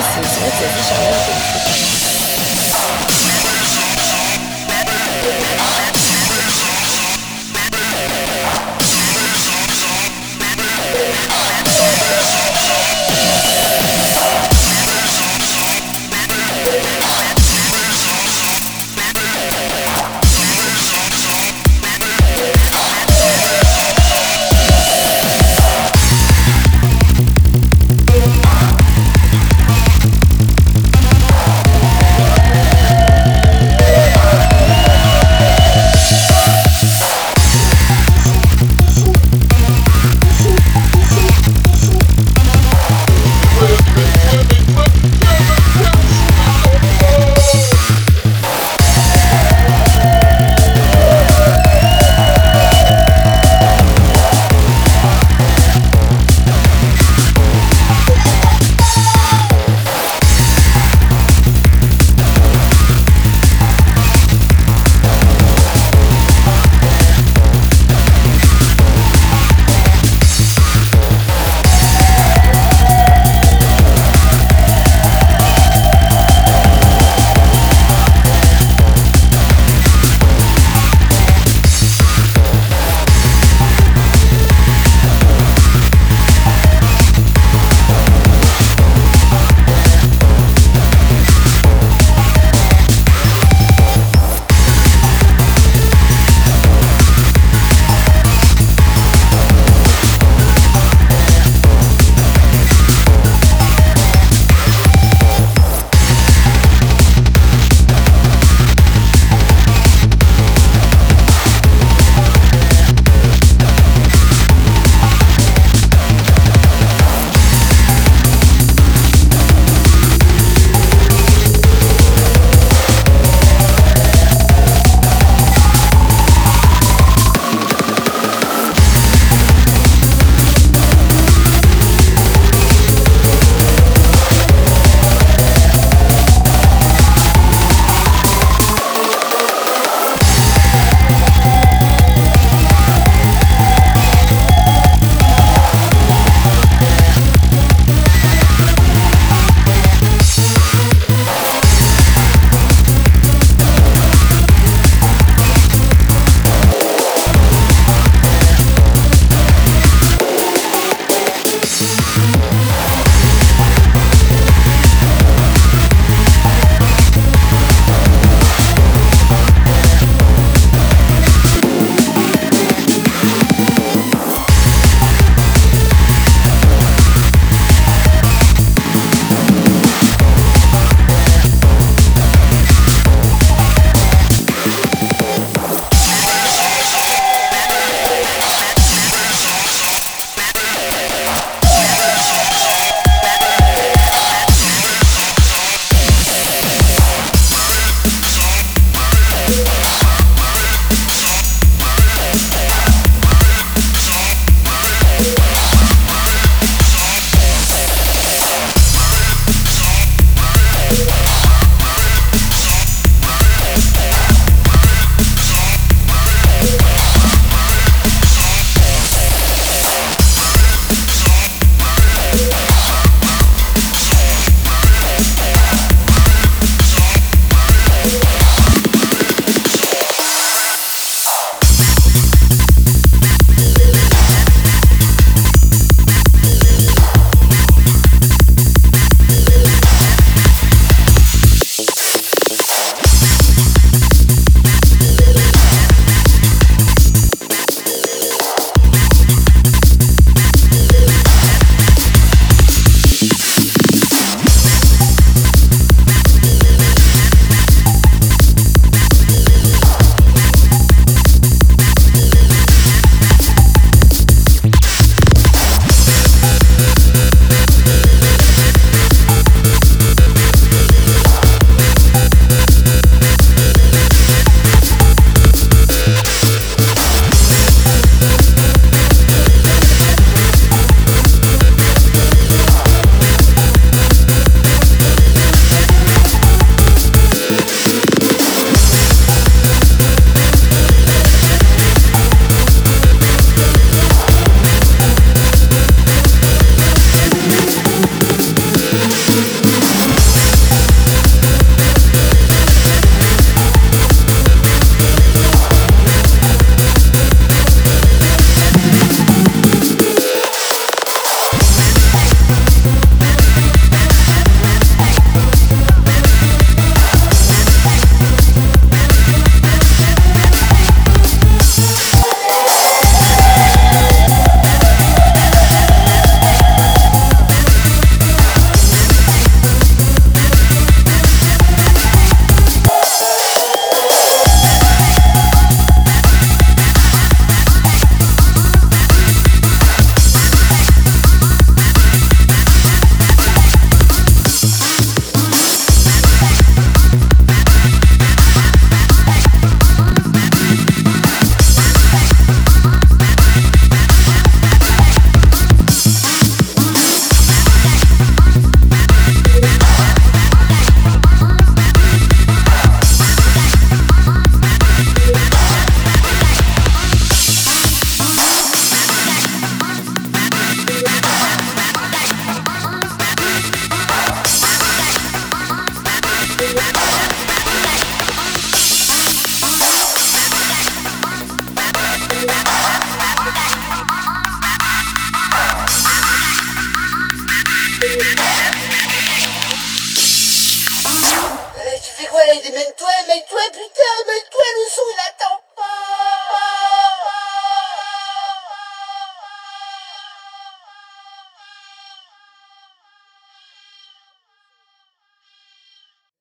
死，什么死是什死？